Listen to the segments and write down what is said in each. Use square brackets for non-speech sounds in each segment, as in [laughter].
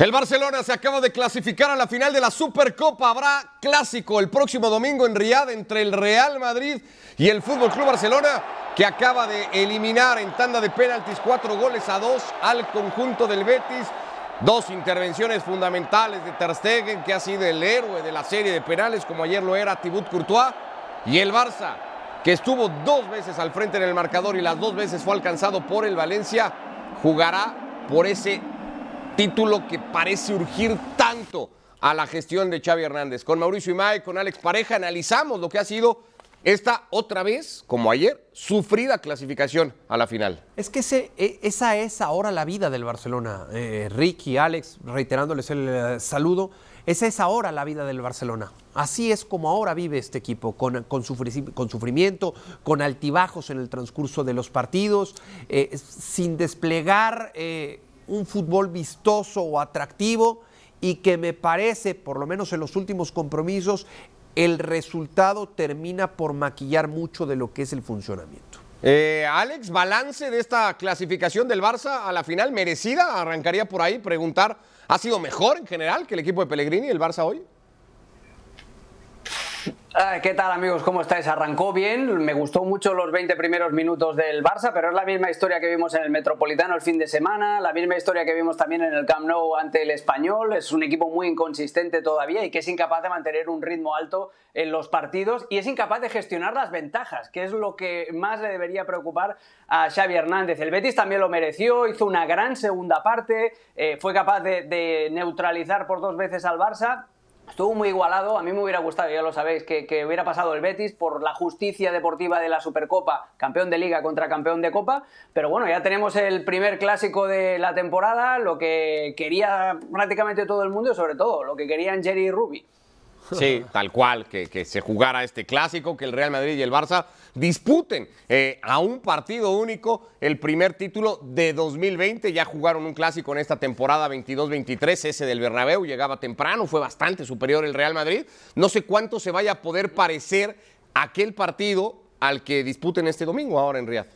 El Barcelona se acaba de clasificar a la final de la Supercopa. Habrá clásico el próximo domingo en Riyadh entre el Real Madrid y el Fútbol Club Barcelona, que acaba de eliminar en tanda de penaltis cuatro goles a dos al conjunto del Betis. Dos intervenciones fundamentales de Ter Stegen, que ha sido el héroe de la serie de penales, como ayer lo era Thibaut Courtois, y el Barça, que estuvo dos veces al frente en el marcador y las dos veces fue alcanzado por el Valencia, jugará por ese título que parece urgir tanto a la gestión de Xavi Hernández. Con Mauricio Imay, con Alex Pareja, analizamos lo que ha sido esta otra vez, como ayer, sufrida clasificación a la final. Es que e, esa es ahora la vida del Barcelona. Eh, Ricky, Alex, reiterándoles el eh, saludo, esa es ahora la vida del Barcelona. Así es como ahora vive este equipo, con, con, sufrimiento, con altibajos en el transcurso de los partidos, eh, sin desplegar un fútbol vistoso o atractivo y que me parece, por lo menos en los últimos compromisos, el resultado termina por maquillar mucho de lo que es el funcionamiento. Eh, Alex, balance de esta clasificación del Barça a la final merecida, arrancaría por ahí, preguntar, ¿ha sido mejor en general que el equipo de Pellegrini, el Barça hoy? ¿Qué tal amigos? ¿Cómo estáis? Arrancó bien, me gustó mucho los 20 primeros minutos del Barça, pero es la misma historia que vimos en el Metropolitano el fin de semana, la misma historia que vimos también en el Camp Nou ante el Español, es un equipo muy inconsistente todavía y que es incapaz de mantener un ritmo alto en los partidos y es incapaz de gestionar las ventajas, que es lo que más le debería preocupar a Xavi Hernández. El Betis también lo mereció, hizo una gran segunda parte, eh, fue capaz de, de neutralizar por dos veces al Barça Estuvo muy igualado, a mí me hubiera gustado, ya lo sabéis, que, hubiera pasado el Betis por la justicia deportiva de la Supercopa, campeón de liga contra campeón de copa, pero bueno, ya tenemos el primer clásico de la temporada, lo que quería prácticamente todo el mundo sobre todo lo que querían Jerry y Ruby. Sí, tal cual, que, se jugara este clásico, que el Real Madrid y el Barça disputen eh, a un partido único el primer título de 2020. Ya jugaron un clásico en esta temporada 22-23, ese del Bernabéu, llegaba temprano, fue bastante superior el Real Madrid. No sé cuánto se vaya a poder parecer aquel partido al que disputen este domingo ahora en Riyadh.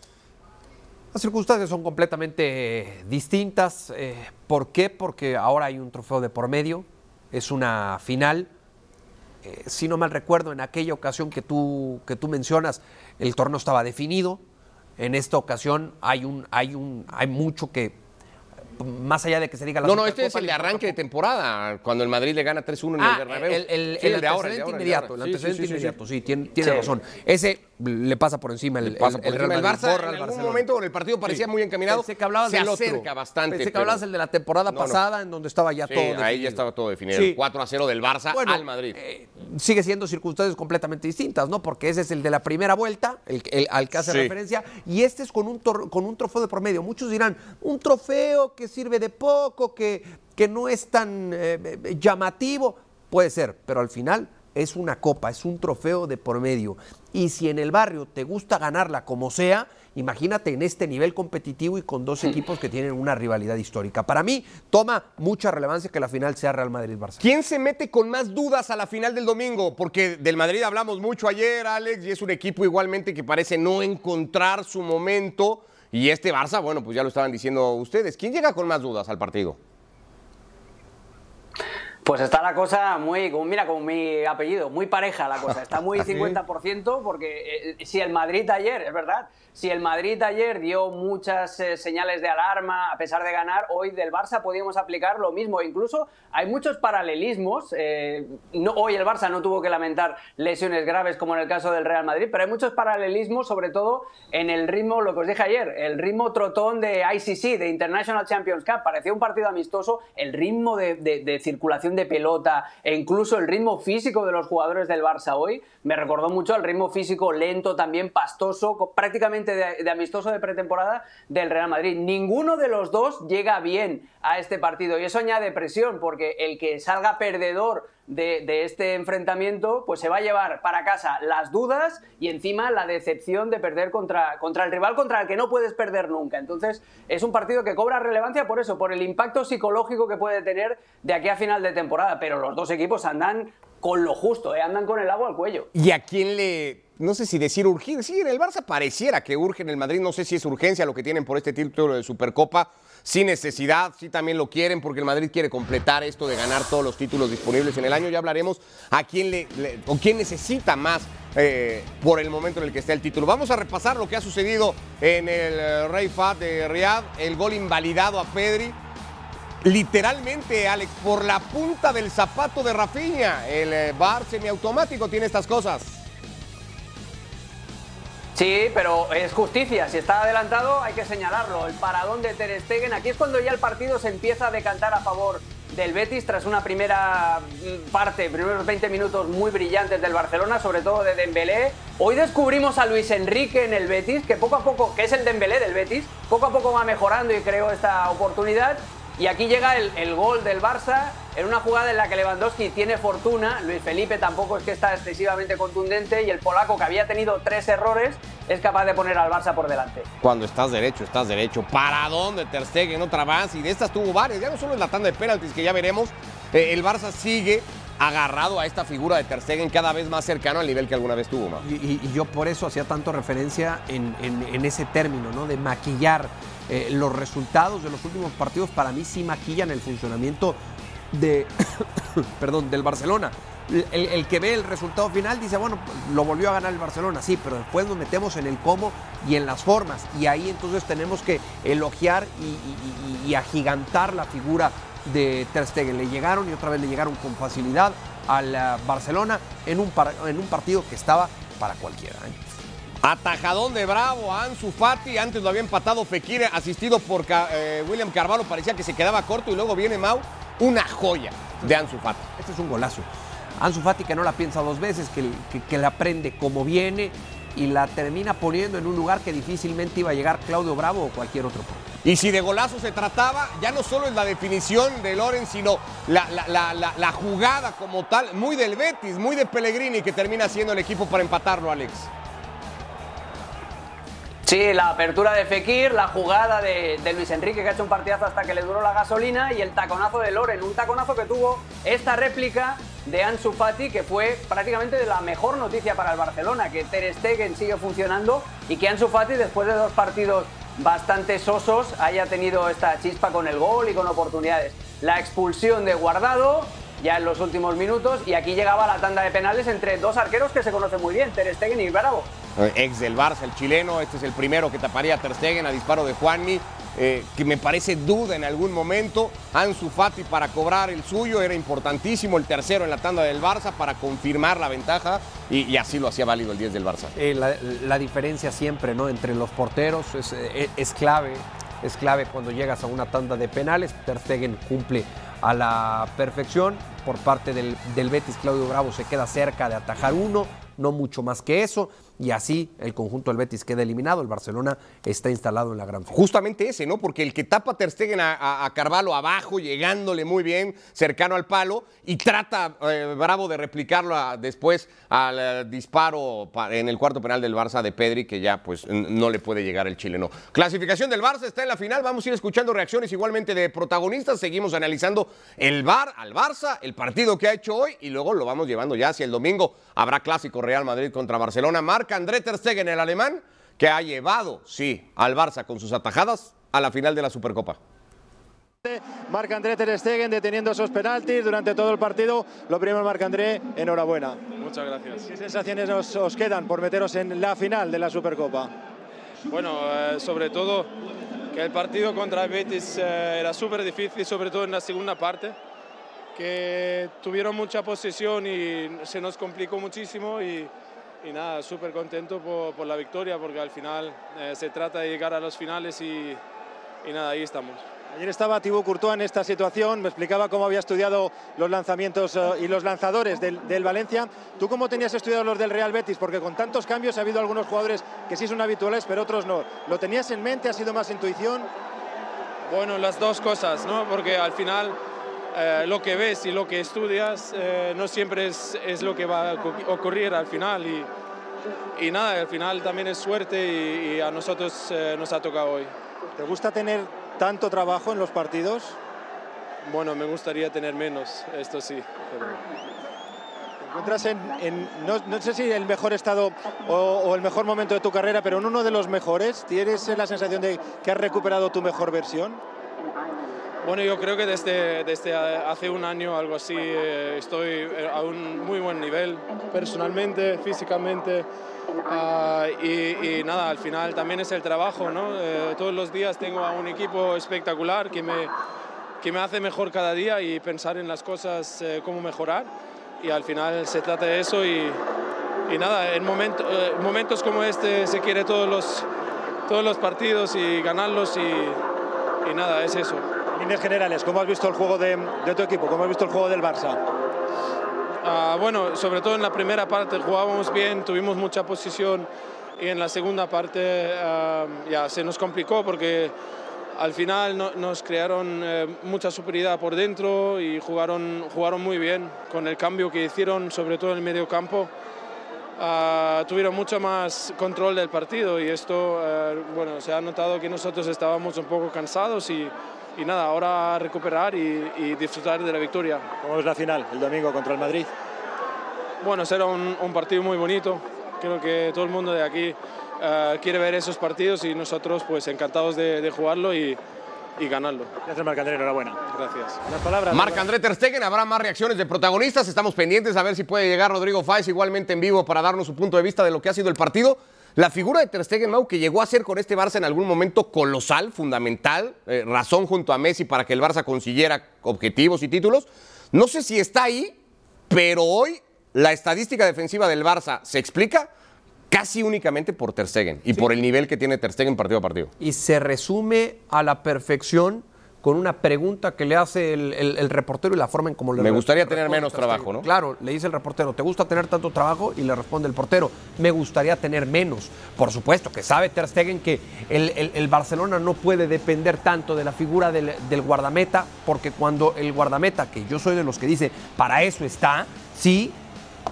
Las circunstancias son completamente distintas. Eh, ¿Por qué? Porque ahora hay un trofeo de por medio, es una final eh, si no mal recuerdo, en aquella ocasión que tú, que tú mencionas, el torneo estaba definido. En esta ocasión hay, un, hay, un, hay mucho que, más allá de que se diga la No, no, este es el de arranque de temporada, cuando el Madrid le gana 3-1 en el ah, Bernabéu. El, el, el, de ahora, inmediato, el antecedente inmediato, sí, tiene, tiene razón. Ese le pasa por encima el, pasa por el, Real Madrid, Barça. en algún momento el partido parecía muy encaminado. Pensé que hablabas se del acerca otro. bastante. Pensé que hablabas el de la temporada pasada, en donde estaba ya todo definido. ahí ya estaba todo definido. 4 a 0 del Barça al Madrid. Eh, sigue siendo circunstancias completamente distintas, ¿no? Porque ese es el de la primera vuelta, el, al que hace referencia, y este es con un, con un trofeo de promedio. Muchos dirán, un trofeo que sirve de poco, que, que no es tan eh, llamativo. Puede ser, pero al final es una copa, es un trofeo de por medio. Y si en el barrio te gusta ganarla como sea, imagínate en este nivel competitivo y con dos equipos que tienen una rivalidad histórica. Para mí toma mucha relevancia que la final sea Real Madrid-Barça. ¿Quién se mete con más dudas a la final del domingo? Porque del Madrid hablamos mucho ayer, Alex, y es un equipo igualmente que parece no encontrar su momento. Y este Barça, bueno, pues ya lo estaban diciendo ustedes. ¿Quién llega con más dudas al partido? Pues está la cosa muy, mira, como mi apellido, muy pareja la cosa. Está muy [laughs] 50% porque eh, si el Madrid ayer, es verdad, si el Madrid ayer dio muchas eh, señales de alarma a pesar de ganar, hoy del Barça podíamos aplicar lo mismo. Incluso hay muchos paralelismos. Eh, no, hoy el Barça no tuvo que lamentar lesiones graves como en el caso del Real Madrid, pero hay muchos paralelismos, sobre todo en el ritmo, lo que os dije ayer, el ritmo trotón de ICC, de International Champions Cup. Parecía un partido amistoso, el ritmo de, circulación de pelota e incluso el ritmo físico de los jugadores del Barça hoy me recordó mucho al ritmo físico lento, también pastoso, prácticamente de, amistoso de pretemporada del Real Madrid. Ninguno de los dos llega bien a este partido y eso añade presión porque el que salga perdedor de, este enfrentamiento pues se va a llevar para casa las dudas y encima la decepción de perder contra, contra el rival contra el que no puedes perder nunca. Entonces es un partido que cobra relevancia por eso, por el impacto psicológico que puede tener de aquí a final de temporada, pero los dos equipos andan con lo justo, ¿eh? andan con el agua al cuello. ¿Y a quién le, no sé si decir urgir? Sí, en el Barça pareciera que urge en el Madrid, no sé si es urgencia lo que tienen por este título de Supercopa, sin necesidad, sí también lo quieren porque el Madrid quiere completar esto de ganar todos los títulos disponibles en el año. Ya hablaremos a quién le, o quién necesita más eh, por el momento en el que está el título. Vamos a repasar lo que ha sucedido en el eh, Rey Fat de Riyadh, el gol invalidado a Pedri. Literalmente, Alex, por la punta del zapato de Rafinha. El eh, bar semiautomático tiene estas cosas. Sí, pero es justicia. Si está adelantado, hay que señalarlo. El paradón de Ter Stegen. Aquí es cuando ya el partido se empieza a decantar a favor del Betis tras una primera mm, parte, primeros 20 minutos muy brillantes del Barcelona, sobre todo de Dembélé. Hoy descubrimos a Luis Enrique en el Betis, que poco a poco, que es el Dembélé del Betis, poco a poco va mejorando y creó esta oportunidad. Y aquí llega el, gol del Barça en una jugada en la que Lewandowski tiene fortuna, Luis Felipe tampoco es que está excesivamente contundente y el polaco que había tenido tres errores es capaz de poner al Barça por delante. Cuando estás derecho, estás derecho. ¿Para dónde Ter Stegen otra más? Y de estas tuvo varias, ya no solo en la tanda de penaltis que ya veremos, eh, el Barça sigue agarrado a esta figura de Ter Stegen cada vez más cercano al nivel que alguna vez tuvo. Y, yo por eso hacía tanto referencia en, en ese término, ¿no? De maquillar eh, los resultados de los últimos partidos para mí sí maquillan el funcionamiento de, [coughs] perdón, del Barcelona. El, que ve el resultado final dice, bueno, lo volvió a ganar el Barcelona, sí, pero después nos metemos en el cómo y en las formas. Y ahí entonces tenemos que elogiar y, agigantar la figura de Ter Stegen. Le llegaron y otra vez le llegaron con facilidad al eh, Barcelona en un, en un partido que estaba para cualquiera. ¿eh? Atajadón de Bravo Ansu Fati. Antes lo había empatado Fekir, asistido por eh, William Carvalho. Parecía que se quedaba corto y luego viene Mau. Una joya de Ansu Fati. Este es un golazo. Ansu Fati que no la piensa dos veces, que, que, la prende como viene y la termina poniendo en un lugar que difícilmente iba a llegar Claudio Bravo o cualquier otro. Y si de golazo se trataba, ya no solo es la definición de Loren, sino la, la, jugada como tal, muy del Betis, muy de Pellegrini, que termina siendo el equipo para empatarlo, Alex. Sí, la apertura de Fekir, la jugada de, Luis Enrique que ha hecho un partidazo hasta que le duró la gasolina y el taconazo de Loren, un taconazo que tuvo esta réplica de Ansu Fati que fue prácticamente la mejor noticia para el Barcelona, que Ter Stegen sigue funcionando y que Ansu Fati después de dos partidos bastante sosos haya tenido esta chispa con el gol y con oportunidades. La expulsión de Guardado ya en los últimos minutos y aquí llegaba la tanda de penales entre dos arqueros que se conocen muy bien, Ter Stegen y Bravo. Eh, ex del Barça, el chileno, este es el primero que taparía a Ter Stegen a disparo de Juanmi, eh, que me parece duda en algún momento. Ansu Fati para cobrar el suyo, era importantísimo el tercero en la tanda del Barça para confirmar la ventaja y, así lo hacía válido el 10 del Barça. Eh, la, diferencia siempre ¿no? entre los porteros es, clave, es clave cuando llegas a una tanda de penales. Ter Stegen cumple a la perfección. Por parte del, del Betis, Claudio Bravo se queda cerca de atajar uno, no mucho más que eso y así el conjunto del Betis queda eliminado. El Barcelona está instalado en la gran final. Justamente ese, ¿no? Porque el que tapa Ter Stegen a, Carvalho abajo, llegándole muy bien, cercano al palo, y trata eh, Bravo de replicarlo después al eh, disparo en el cuarto penal del Barça de Pedri, que ya pues no le puede llegar el chileno. Clasificación del Barça está en la final. Vamos a ir escuchando reacciones igualmente de protagonistas. Seguimos analizando el Bar al Barça, el partido que ha hecho hoy, y luego lo vamos llevando ya hacia el domingo. Habrá clásico Real Madrid contra Barcelona. Mar André Ter Stegen, el alemán, que ha llevado, sí, al Barça con sus atajadas a la final de la Supercopa. Marc André Ter Stegen deteniendo esos penaltis durante todo el partido. Lo primero, Marc André, enhorabuena. Muchas gracias. ¿Qué sensaciones os, quedan por meteros en la final de la Supercopa? Bueno, eh, sobre todo que el partido contra el Betis eh, era súper difícil, sobre todo en la segunda parte, que tuvieron mucha posesión y se nos complicó muchísimo y, y nada, súper contento por, la victoria porque al final eh, se trata de llegar a los finales y, y nada, ahí estamos. Ayer estaba Thibaut Courtois en esta situación, me explicaba cómo había estudiado los lanzamientos eh, y los lanzadores del, del, Valencia. ¿Tú cómo tenías estudiado los del Real Betis? Porque con tantos cambios ha habido algunos jugadores que sí son habituales, pero otros no. ¿Lo tenías en mente? ¿Ha sido más intuición? Bueno, las dos cosas, ¿no? Porque al final eh, lo que ves y lo que estudias eh, no siempre es, es, lo que va a ocurrir al final y, y nada, al final también es suerte y, a nosotros eh, nos ha tocado hoy. ¿Te gusta tener tanto trabajo en los partidos? Bueno, me gustaría tener menos, esto sí. encuentras en, no, sé si el mejor estado o, el mejor momento de tu carrera, pero en uno de los mejores. ¿Tienes la sensación de que has recuperado tu mejor versión? Bueno, yo creo que desde, desde hace un año, algo así, eh, estoy a un muy buen nivel, personalmente, físicamente. Ah, y, nada, al final también es el trabajo, ¿no? Eh, todos los días tengo a un equipo espectacular que me, que me hace mejor cada día y pensar en las cosas, eh, cómo mejorar. Y al final se trata de eso y, y nada, en eh, momentos como este se quiere todos los, todos los partidos y ganarlos y, y nada, es eso. Líneas generales, ¿cómo has visto el juego de, de tu equipo? ¿Cómo has visto el juego del Barça? Ah, bueno, sobre todo en la primera parte jugábamos bien, tuvimos mucha posición y en la segunda parte ah, ya se nos complicó porque al final nos crearon eh, mucha superioridad por dentro y jugaron, jugaron muy bien con el cambio que hicieron, sobre todo en el medio campo. Ah, tuvieron mucho más control del partido y esto, eh, bueno, se ha notado que nosotros estábamos un poco cansados y, y nada, ahora recuperar y, disfrutar de la victoria. ¿Cómo es la final el domingo contra el Madrid? Bueno, será un, partido muy bonito. Creo que todo el mundo de aquí eh, quiere ver esos partidos y nosotros pues encantados de, jugarlo y, y ganarlo. Gracias, Marc André, enhorabuena. Gracias. Las palabras. Marc André Ter Stegen, habrá más reacciones de protagonistas. Estamos pendientes a ver si puede llegar Rodrigo Fáez igualmente en vivo para darnos su punto de vista de lo que ha sido el partido. La figura de Ter Stegen, Mau, que llegó a ser con este Barça en algún momento colosal, fundamental, eh, razón junto a Messi para que el Barça consiguiera objetivos y títulos. No sé si está ahí, pero hoy la estadística defensiva del Barça se explica casi únicamente por Ter Stegen y por el nivel que tiene Ter Stegen partido a partido. Y se resume a la perfección con una pregunta que le hace el, reportero y la forma en cómo le Me gustaría tener menos trabajo, ¿no? Claro, le dice el reportero, ¿te gusta tener tanto trabajo? Y le responde el portero, me gustaría tener menos. Por supuesto que sabe Ter Stegen que el, Barcelona no puede depender tanto de la figura del, del guardameta, porque cuando el guardameta, que yo soy de los que dice, para eso está, sí,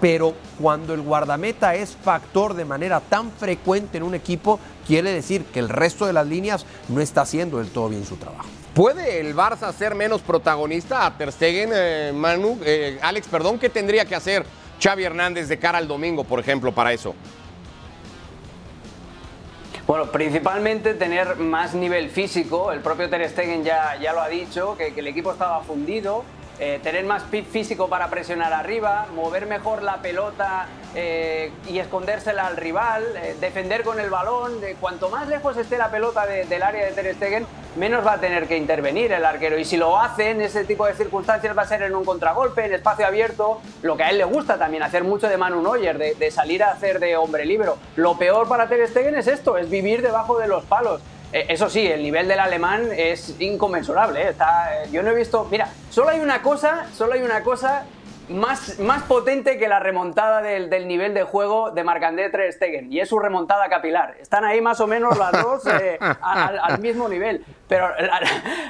pero cuando el guardameta es factor de manera tan frecuente en un equipo, quiere decir que el resto de las líneas no está haciendo del todo bien su trabajo. ¿Puede el Barça ser menos protagonista a Ter Stegen, eh, Manu? Eh, Alex, perdón, ¿qué tendría que hacer Xavi Hernández de cara al domingo, por ejemplo, para eso? Bueno, principalmente tener más nivel físico. El propio Ter Stegen ya, ya lo ha dicho, que, que el equipo estaba fundido eh, tener más pit físico para presionar arriba, mover mejor la pelota eh, y escondérsela al rival, eh, defender con el balón. cuanto más lejos esté la pelota del área de Ter Stegen, menos va a tener que intervenir el arquero. Y si lo hace en ese tipo de circunstancias, va a ser en un contragolpe, en espacio abierto, lo que a él le gusta también, hacer mucho de Manu Neuer, de, de salir a hacer de hombre libero. Lo peor para Ter Stegen es esto, es vivir debajo de los palos. Eh, eso sí, el nivel del alemán es inconmensurable. ¿eh? Está, yo no he visto. Mira, solo hay una cosa, solo hay una cosa más, más potente que la remontada del, nivel de juego de Marc-André Ter Stegen y es su remontada capilar. Están ahí más o menos las dos eh, al, mismo nivel. Pero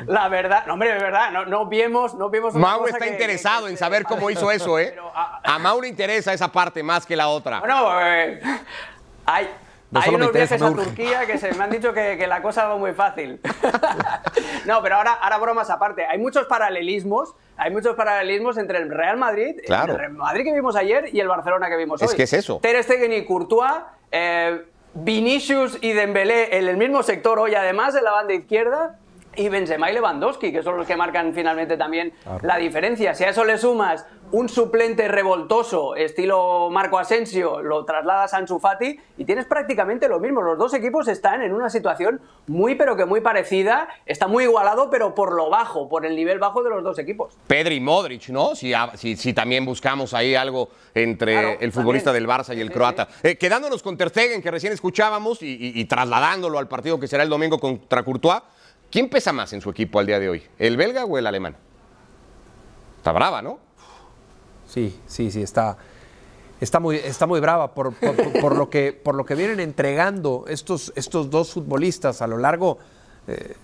la, verdad, no, hombre, de verdad, no, no vemos, no vemos Mauro está interesado en saber cómo hizo eso, ¿eh? a, Mauro interesa esa parte más que la otra. Bueno, hay, hay unos viajes a Turquía que se me han dicho que, la cosa va muy fácil. [laughs] no, pero ahora, ahora bromas aparte. Hay muchos paralelismos, hay muchos paralelismos entre el Real Madrid, el Real Madrid que vimos ayer y el Barcelona que vimos hoy. Es que es eso. Ter Stegen y Courtois, eh, Vinicius y Dembélé en el mismo sector hoy, además de la banda izquierda y Benzema y Lewandowski, que son los que marcan finalmente también la diferencia. Si a eso le sumas un suplente revoltoso, estilo Marco Asensio, lo trasladas a Ansu Fati y tienes prácticamente lo mismo. Los dos equipos están en una situación muy pero que muy parecida, está muy igualado, pero por lo bajo, por el nivel bajo de los dos equipos. Pedri y Modric, ¿no? Si, si, también buscamos ahí algo entre el futbolista del Barça y el croata. Eh, quedándonos con Ter Stegen, que recién escuchábamos, y trasladándolo al partido que será el domingo contra Courtois, ¿Quién pesa más en su equipo al día de hoy? ¿El belga o el alemán? Está brava, ¿no? Sí, sí, sí, está, está, muy, está muy brava por, lo que, por lo que vienen entregando estos, estos dos futbolistas a lo largo, eh,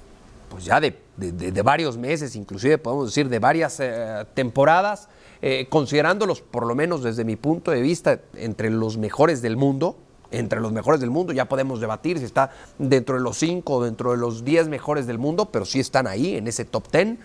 pues ya de, varios meses, inclusive podemos decir de varias eh, temporadas, eh, considerándolos, por lo menos desde mi punto de vista, entre los mejores del mundo entre los mejores del mundo. Ya podemos debatir si está dentro de los cinco o dentro de los diez mejores del mundo, pero sí están ahí, en ese top ten.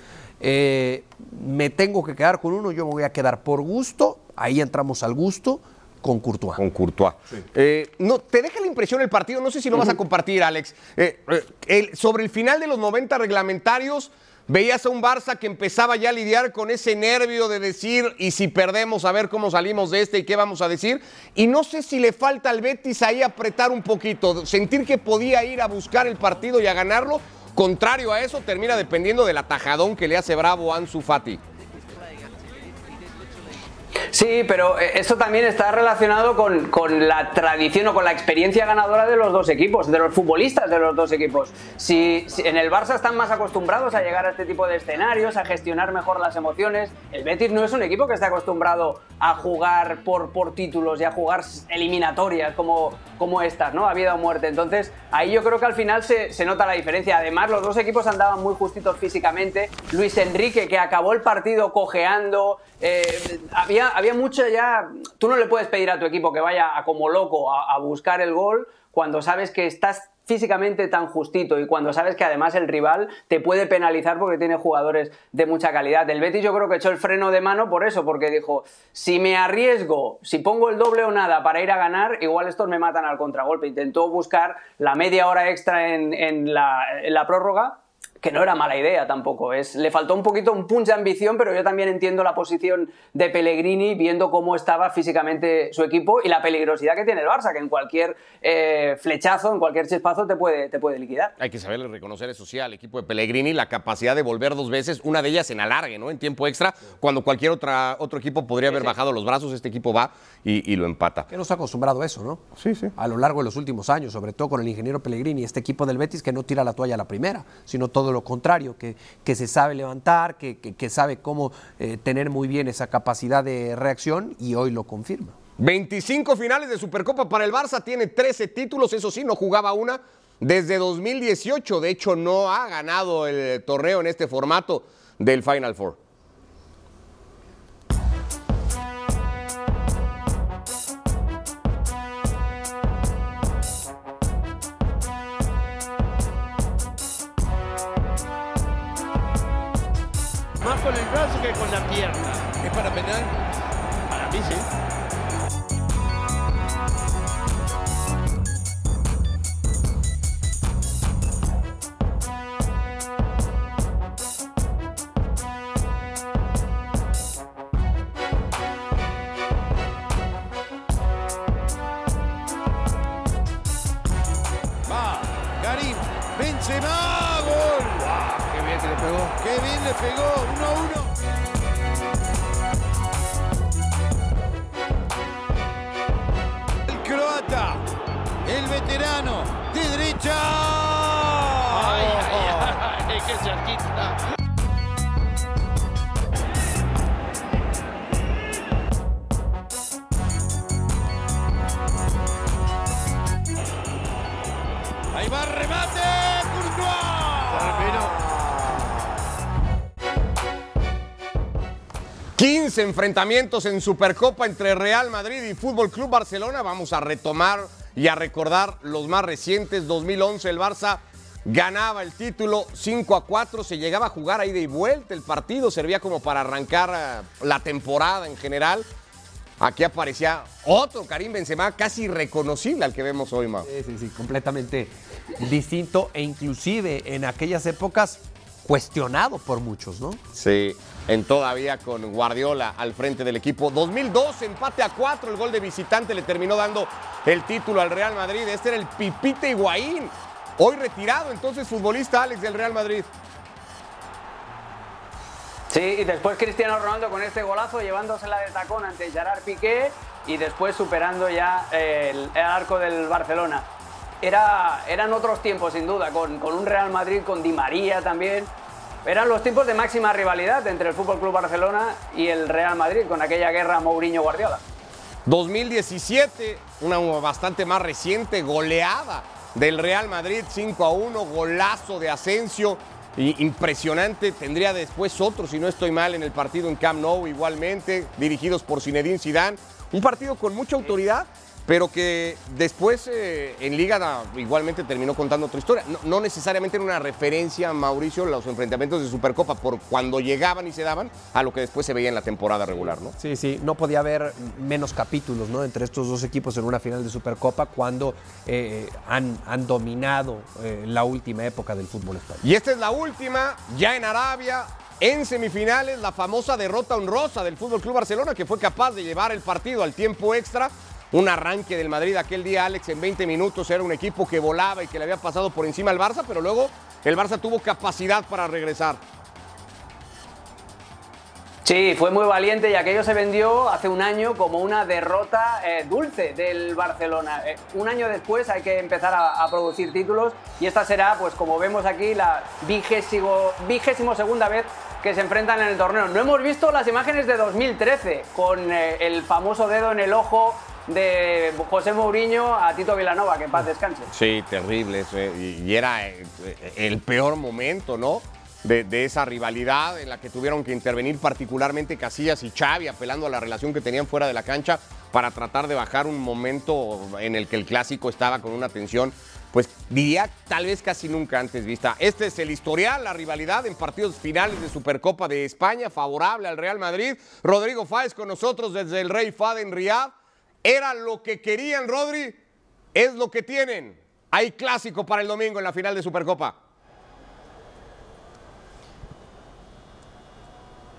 Eh, me tengo que quedar con uno, yo me voy a quedar por gusto. ahí entramos al gusto con Courtois. Con Courtois. Eh, no, te deja la impresión el partido, no sé si lo vas a compartir, Alex. Eh, eh, el- sobre el final de los 90 reglamentarios, veías a un Barça que empezaba ya a lidiar con ese nervio de decir, y si perdemos, a ver cómo salimos de este y qué vamos a decir. Y no sé si le falta al Betis ahí apretar un poquito, sentir que podía ir a buscar el partido y a ganarlo. Contrario a eso, termina dependiendo del atajadón que le hace bravo Ansu Fati. Sí, pero eh, eso también está relacionado con, con la tradición o con la experiencia ganadora de los dos equipos, de los futbolistas de los dos equipos. Si, en el Barça están más acostumbrados a llegar a este tipo de escenarios, a gestionar mejor las emociones, el Betis no es un equipo que esté acostumbrado a jugar por, por títulos y a jugar eliminatorias como, como estas, ¿no? A vida o muerte. Entonces, ahí yo creo que al final se, se nota la diferencia. Además, los dos equipos andaban muy justitos físicamente. Luis Enrique, que acabó el partido cojeando, eh, había, había mucho ya. Tú no le puedes pedir a tu equipo que vaya como loco a, buscar el gol cuando sabes que estás físicamente tan justito y cuando sabes que además el rival te puede penalizar porque tiene jugadores de mucha calidad. El Betis yo creo que echó el freno de mano por eso, porque dijo, si me arriesgo, si pongo el doble o nada para ir a ganar, igual estos me matan al contragolpe. Intentó buscar la media hora extra en la prórroga que no era mala idea tampoco. Es, le faltó un poquito un punch de ambición, pero yo también entiendo la posición de Pellegrini viendo cómo estaba físicamente su equipo y la peligrosidad que tiene el Barça, que en cualquier eh, flechazo, en cualquier chispazo te puede, te puede liquidar. Hay que saberle reconocer eso sí al equipo de Pellegrini la capacidad de volver dos veces, una de ellas en alargue, ¿no? En tiempo extra, cuando cualquier otra, otro equipo podría haber bajado los brazos, este equipo va y, y lo empata. Que nos ha acostumbrado a eso, ¿no? Sí, sí. A lo largo de los últimos años, sobre todo con el ingeniero Pellegrini, este equipo del Betis que no tira la toalla a la primera, sino todo lo contrario, que, que se sabe levantar, que, que- sabe cómo eh, tener muy bien esa capacidad de reacción y hoy lo confirma. 25 finales de Supercopa para el Barça, tiene 13 títulos, eso sí, no jugaba una desde 2018, de hecho no ha ganado el torneo en este formato del Final Four. Con la pierna. ¿Es para penal? Para mí sí. 15 enfrentamientos en Supercopa entre Real Madrid y Fútbol Club Barcelona. Vamos a retomar y a recordar los más recientes. 2011 el Barça ganaba el título 5 a 4, se llegaba a jugar ahí de vuelta el partido, servía como para arrancar eh, la temporada en general. Aquí aparecía otro Karim Benzema casi irreconocible al que vemos hoy, Mau. Sí, sí, sí, completamente distinto e inclusive en aquellas épocas cuestionado por muchos, ¿no? Sí, en todavía con Guardiola al frente del equipo. 2002, empate a 4, el gol de visitante le terminó dando el título al Real Madrid. Este era el Pipita Higuaín, hoy retirado entonces futbolista Alex del Real Madrid. Sí, y después Cristiano Ronaldo con este golazo llevándosela de tacón ante Gerard Piqué y después superando ya el, el arco del Barcelona. Era, eran otros tiempos, sin duda, con, con un Real Madrid, con Di María también. Eran los tiempos de máxima rivalidad entre el Fútbol Club Barcelona y el Real Madrid, con aquella guerra Mourinho-Guardiola. 2017, una bastante más reciente goleada del Real Madrid, 5 a 1, golazo de Asensio. Impresionante, tendría después otro, si no estoy mal, en el partido en Camp Nou igualmente, dirigidos por Zinedine Zidane. Un partido con mucha autoridad pero que después eh, en Liga da- igualmente terminó contando otra historia. No, no necesariamente en una referencia, Mauricio, los enfrentamientos de Supercopa por cuando llegaban y se daban a lo que después se veía en la temporada regular, ¿no? Sí, sí, no podía haber menos capítulos ¿no? entre estos dos equipos en una final de Supercopa cuando eh, han, han dominado eh, la última época del fútbol español. Y esta es la última, ya en Arabia, en semifinales, la famosa derrota honrosa del Fútbol Club Barcelona, que fue capaz de llevar el partido al tiempo extra. Un arranque del Madrid aquel día, Alex, en 20 minutos era un equipo que volaba y que le había pasado por encima al Barça, pero luego el Barça tuvo capacidad para regresar. Sí, fue muy valiente y aquello se vendió hace un año como una derrota eh, dulce del Barcelona. Eh, un año después hay que empezar a, producir títulos y esta será, pues como vemos aquí, la vigésimo, vigésimo segunda vez que se enfrentan en el torneo. No hemos visto las imágenes de 2013 con eh, el famoso dedo en el ojo de José Mourinho a Tito Vilanova, que en paz descanse. Sí, terrible. eso, eh, Y, era eh, el peor momento, ¿no? De, de esa rivalidad en la que tuvieron que intervenir particularmente Casillas y Xavi, apelando a la relación que tenían fuera de la cancha para tratar de bajar un momento en el que el clásico estaba con una tensión, pues diría tal vez casi nunca antes vista. Este es el historial, la rivalidad en partidos finales de Supercopa de España, favorable al Real Madrid. Rodrigo Fáez con nosotros desde el Rey Fad en Riyadh. Era lo que querían, Rodri, es lo que tienen. Hay clásico para el domingo en la final de Supercopa.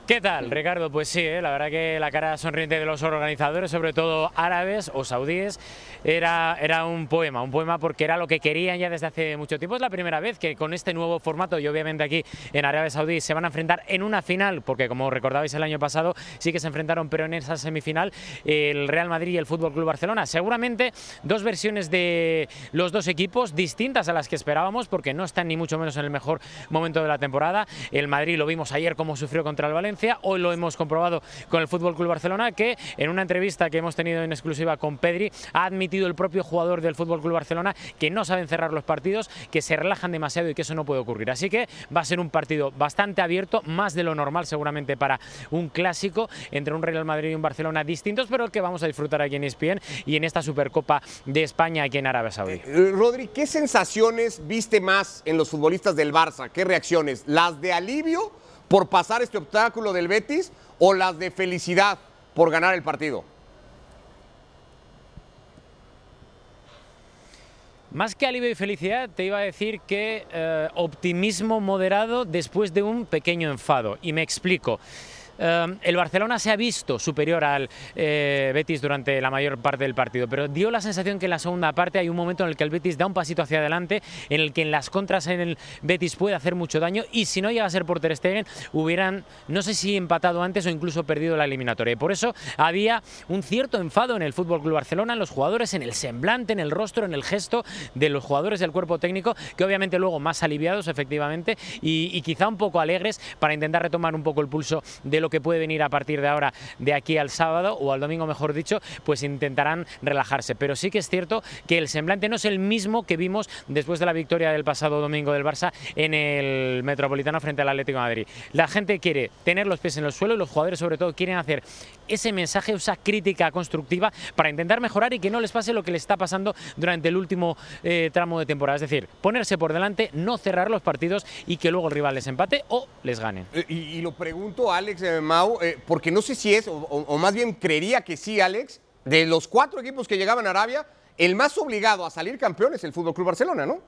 ¿Qué tal, Ricardo? Pues sí, ¿eh? la verdad que la cara sonriente de los organizadores, sobre todo árabes o saudíes, era, era un poema, un poema porque era lo que querían ya desde hace mucho tiempo. Es la primera vez que con este nuevo formato, y obviamente aquí en Arabia Saudí, se van a enfrentar en una final, porque como recordabais el año pasado, sí que se enfrentaron, pero en esa semifinal, el Real Madrid y el Fútbol Club Barcelona. Seguramente dos versiones de los dos equipos distintas a las que esperábamos, porque no están ni mucho menos en el mejor momento de la temporada. El Madrid lo vimos ayer cómo sufrió contra el Valencia, hoy lo hemos comprobado con el Fútbol Club Barcelona, que en una entrevista que hemos tenido en exclusiva con Pedri, ha admitido el propio jugador del Fútbol Club Barcelona que no saben cerrar los partidos, que se relajan demasiado y que eso no puede ocurrir. Así que va a ser un partido bastante abierto, más de lo normal seguramente para un clásico entre un Real Madrid y un Barcelona distintos, pero que vamos a disfrutar aquí en ESPN y en esta Supercopa de España aquí en Arabia Saudí. Eh, Rodri, ¿qué sensaciones viste más en los futbolistas del Barça? ¿Qué reacciones? ¿Las de alivio por pasar este obstáculo del Betis o las de felicidad por ganar el partido? Más que alivio y felicidad, te iba a decir que eh, optimismo moderado después de un pequeño enfado. Y me explico. Eh, el Barcelona se ha visto superior al eh, Betis durante la mayor parte del partido, pero dio la sensación que en la segunda parte hay un momento en el que el Betis da un pasito hacia adelante, en el que en las contras en el Betis puede hacer mucho daño y si no llega a ser por Ter Stegen, hubieran, no sé si empatado antes o incluso perdido la eliminatoria. Y por eso había un cierto enfado en el Fútbol Club Barcelona, en los jugadores, en el semblante, en el rostro, en el gesto de los jugadores del cuerpo técnico, que obviamente luego más aliviados, efectivamente, y, y quizá un poco alegres para intentar retomar un poco el pulso de lo que puede venir a partir de ahora, de aquí al sábado o al domingo, mejor dicho, pues intentarán relajarse. Pero sí que es cierto que el semblante no es el mismo que vimos después de la victoria del pasado domingo del Barça en el Metropolitano frente al Atlético Madrid. La gente quiere tener los pies en el suelo y los jugadores sobre todo quieren hacer ese mensaje, esa crítica constructiva para intentar mejorar y que no les pase lo que les está pasando durante el último eh, tramo de temporada. Es decir, ponerse por delante, no cerrar los partidos y que luego el rival les empate o les gane. Eh, Y, lo pregunto, Alex Mau, eh, porque no sé si es, o, más bien creería que sí, Alex, de los cuatro equipos que llegaban a Arabia, el más obligado a salir campeón es el Fútbol Club Barcelona, ¿no?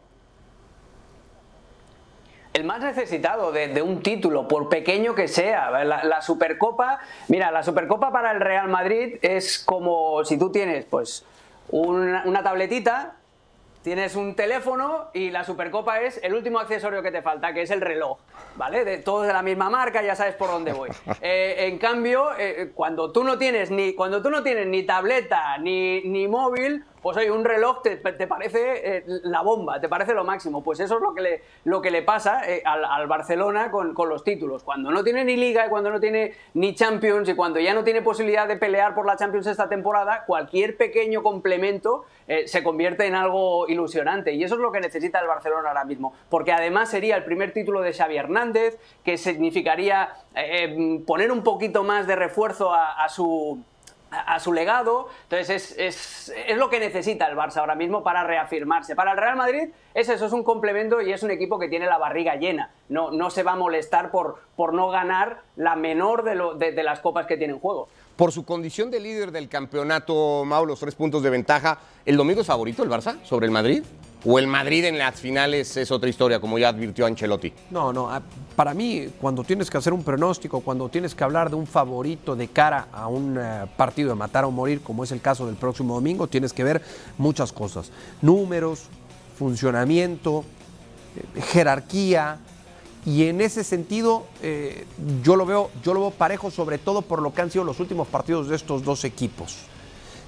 El más necesitado de, un título, por pequeño que sea. La, la Supercopa, mira, la Supercopa para el Real Madrid es como si tú tienes, pues, una, una tabletita, tienes un teléfono y la Supercopa es el último accesorio que te falta, que es el reloj, ¿vale? De, todos de la misma marca, ya sabes por dónde voy. [laughs] Eh, en cambio, eh, cuando tú no tienes ni cuando tú no tienes ni tableta ni, ni móvil, pues oye, un reloj te, te parece eh, la bomba, te parece lo máximo. Pues eso es lo que le, pasa eh, al, Barcelona con, los títulos. Cuando no tiene ni Liga y cuando no tiene ni Champions y cuando ya no tiene posibilidad de pelear por la Champions esta temporada, cualquier pequeño complemento eh, se convierte en algo ilusionante. Y eso es lo que necesita el Barcelona ahora mismo. Porque además sería el primer título de Xavi Hernández, que significaría poner un poquito más de refuerzo a su a, su legado. Entonces es, es, es, lo que necesita el Barça ahora mismo para reafirmarse. Para el Real Madrid es eso, es un complemento y es un equipo que tiene la barriga llena. No, no se va a molestar por, por no ganar la menor de, lo, de, las copas que tiene en juego. Por su condición de líder del campeonato, Mau, los tres puntos de ventaja, ¿el domingo es favorito el Barça sobre el Madrid? ¿O el Madrid en las finales es otra historia, como ya advirtió Ancelotti? No, no. Para mí, cuando tienes que hacer un pronóstico, cuando tienes que hablar de un favorito de cara a un uh, partido de matar o morir, como es el caso del próximo domingo, tienes que ver muchas cosas. Números, funcionamiento, eh, jerarquía, y en ese sentido eh, yo, lo veo, yo lo veo parejo sobre todo por lo que han sido los últimos partidos de estos dos equipos.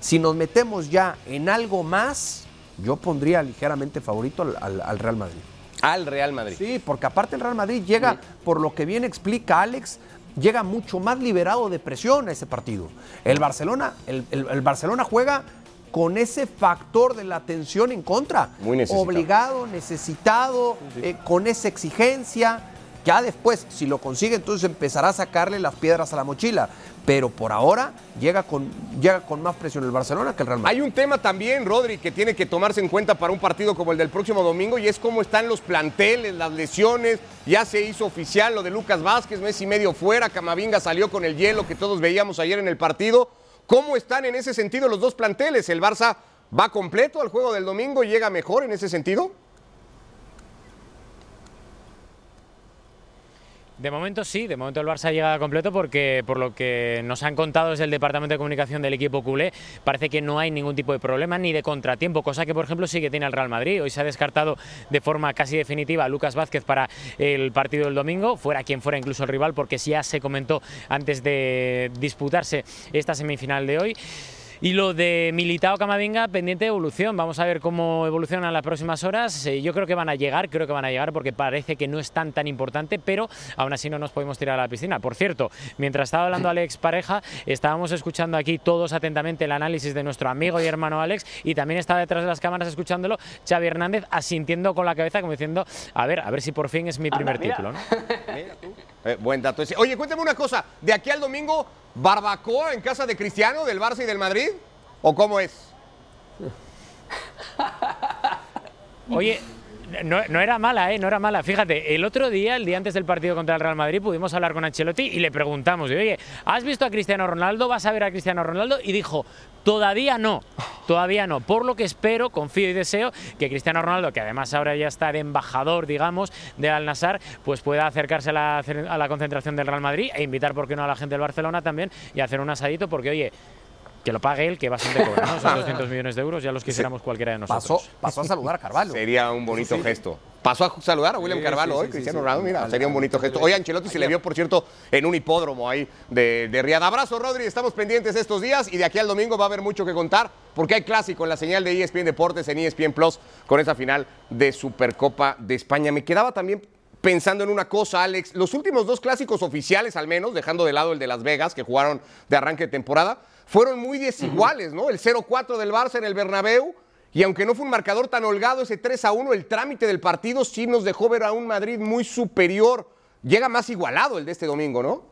Si nos metemos ya en algo más, yo pondría ligeramente favorito al, al, al Real Madrid. Al Real Madrid. Sí, porque aparte el Real Madrid llega, sí. por lo que bien explica Alex, llega mucho más liberado de presión a ese partido. El Barcelona, el, el, el Barcelona juega con ese factor de la tensión en contra. Muy necesitado. Obligado, necesitado, sí. eh, con esa exigencia. Ya después, si lo consigue, entonces empezará a sacarle las piedras a la mochila. Pero por ahora llega con, llega con más presión el Barcelona que el Real Madrid. Hay un tema también, Rodri, que tiene que tomarse en cuenta para un partido como el del próximo domingo y es cómo están los planteles, las lesiones. Ya se hizo oficial lo de Lucas Vázquez, mes y medio fuera. Camavinga salió con el hielo que todos veíamos ayer en el partido. ¿Cómo están en ese sentido los dos planteles? ¿El Barça va completo al juego del domingo y llega mejor en ese sentido? De momento sí, de momento el Barça llega completo porque por lo que nos han contado desde el departamento de comunicación del equipo culé, parece que no hay ningún tipo de problema ni de contratiempo, cosa que por ejemplo sí que tiene el Real Madrid. Hoy se ha descartado de forma casi definitiva a Lucas Vázquez para el partido del domingo, fuera quien fuera incluso el rival, porque ya se comentó antes de disputarse esta semifinal de hoy. Y lo de Militao Camavinga, pendiente de evolución. Vamos a ver cómo evolucionan las próximas horas. Eh, yo creo que van a llegar, creo que van a llegar porque parece que no es tan tan importante, pero aún así no nos podemos tirar a la piscina. Por cierto, mientras estaba hablando Alex Pareja, estábamos escuchando aquí todos atentamente el análisis de nuestro amigo y hermano Alex y también estaba detrás de las cámaras escuchándolo Xavi Hernández asintiendo con la cabeza como diciendo, a ver, a ver si por fin es mi primer Anda, título. ¿no? [laughs] Eh, buen dato ese. Oye, cuéntame una cosa, de aquí al domingo, ¿barbacoa en casa de Cristiano, del Barça y del Madrid? ¿O cómo es? Oye, no, no, era mala, ¿eh? No era mala. Fíjate, el otro día, el día antes del partido contra el Real Madrid, pudimos hablar con Ancelotti y le preguntamos, oye, ¿has visto a Cristiano Ronaldo? ¿Vas a ver a Cristiano Ronaldo? Y dijo, todavía no, todavía no. Por lo que espero, confío y deseo que Cristiano Ronaldo, que además ahora ya está de embajador, digamos, de Al Nassr, pues pueda acercarse a la, a la concentración del Real Madrid e invitar, ¿por qué no?, a la gente del Barcelona también y hacer un asadito, porque, oye, que lo pague él, que bastante cobra, ¿no? Son [laughs] 200 millones de euros, ya los quisiéramos cualquiera de nosotros. Pasó, pasó a saludar a Carvalho. Sería un bonito sí, gesto. Pasó a saludar a William sí, Carvalho hoy, Cristiano Ronaldo, mira, sería un bonito gesto. Hoy Ancelotti se le vio, por cierto, en un hipódromo ahí de, de Riad. Abrazo, Rodri, estamos pendientes estos días y de aquí al domingo va a haber mucho que contar porque hay clásico en la señal de ESPN Deportes en ESPN Plus con esa final de Supercopa de España. Me quedaba también pensando en una cosa, Alex. Los últimos dos clásicos oficiales, al menos, dejando de lado el de Las Vegas, que jugaron de arranque de temporada, fueron muy desiguales, ¿no? El 0-4 del Barça en el Bernabéu, y aunque no fue un marcador tan holgado ese 3-1, el trámite del partido sí nos dejó ver a un Madrid muy superior. Llega más igualado el de este domingo, ¿no?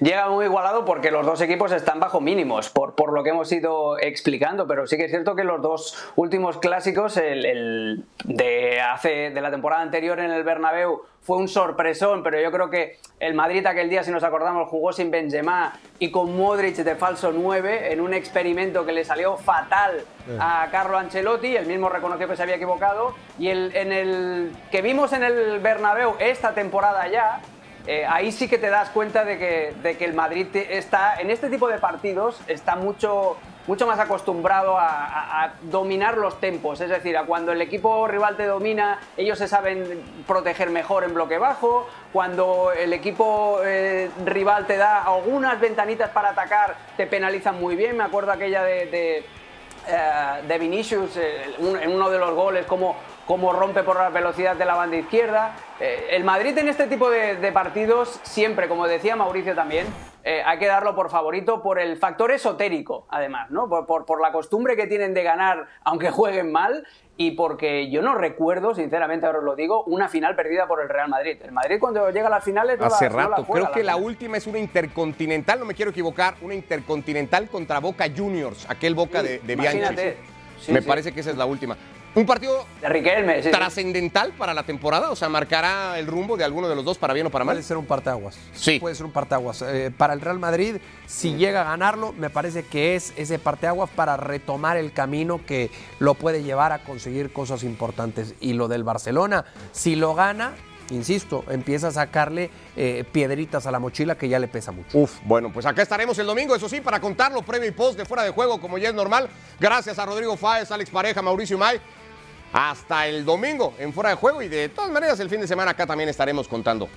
Llega muy igualado porque los dos equipos están bajo mínimos, por, por, lo que hemos ido explicando, pero sí que es cierto que los dos últimos clásicos, el, el de, hace, de la temporada anterior en el Bernabéu fue un sorpresón, pero yo creo que el Madrid aquel día, si nos acordamos, jugó sin Benzema y con Modric de falso 9 en un experimento que le salió fatal a Carlo Ancelotti, el mismo reconoció que se había equivocado, y el, en el que vimos en el Bernabéu esta temporada ya, eh, ahí sí que te das cuenta de que, de que el Madrid está, en este tipo de partidos, está mucho, mucho más acostumbrado a, dominar los tempos. Es decir, a cuando el equipo rival te domina, ellos se saben proteger mejor en bloque bajo. Cuando el equipo eh, rival te da algunas ventanitas para atacar, te penalizan muy bien. Me acuerdo aquella de, de, uh, de Vinicius eh, en uno de los goles, como cómo rompe por la velocidad de la banda izquierda. Eh, el Madrid en este tipo de, de, partidos siempre, como decía Mauricio también, eh, hay que darlo por favorito por el factor esotérico, además, ¿no? Por, por, por, la costumbre que tienen de ganar aunque jueguen mal y porque yo no recuerdo, sinceramente, ahora os lo digo, una final perdida por el Real Madrid. El Madrid cuando llega a las finales no Hace la, rato, no la juega, creo que la, final. última es una intercontinental, no me quiero equivocar, una intercontinental contra Boca Juniors, aquel Boca Sí, de, de Bianchi. Sí, me sí. parece que esa es la última. Un partido De Riquelme, sí, sí. trascendental para la temporada, o sea, marcará el rumbo de alguno de los dos para bien o para mal. Puede ser un parteaguas. Sí. Puede ser un parteaguas. Eh, para el Real Madrid, si llega a ganarlo, me parece que es ese parteaguas para retomar el camino que lo puede llevar a conseguir cosas importantes. Y lo del Barcelona, si lo gana, insisto, empieza a sacarle eh, piedritas a la mochila que ya le pesa mucho. Uf, bueno, pues acá estaremos el domingo, eso sí, para contarlo previo y post de fuera de juego, como ya es normal. Gracias a Rodrigo Fáez, Alex Pareja, Mauricio May. Hasta el domingo en fuera de juego y de todas maneras el fin de semana acá también estaremos contando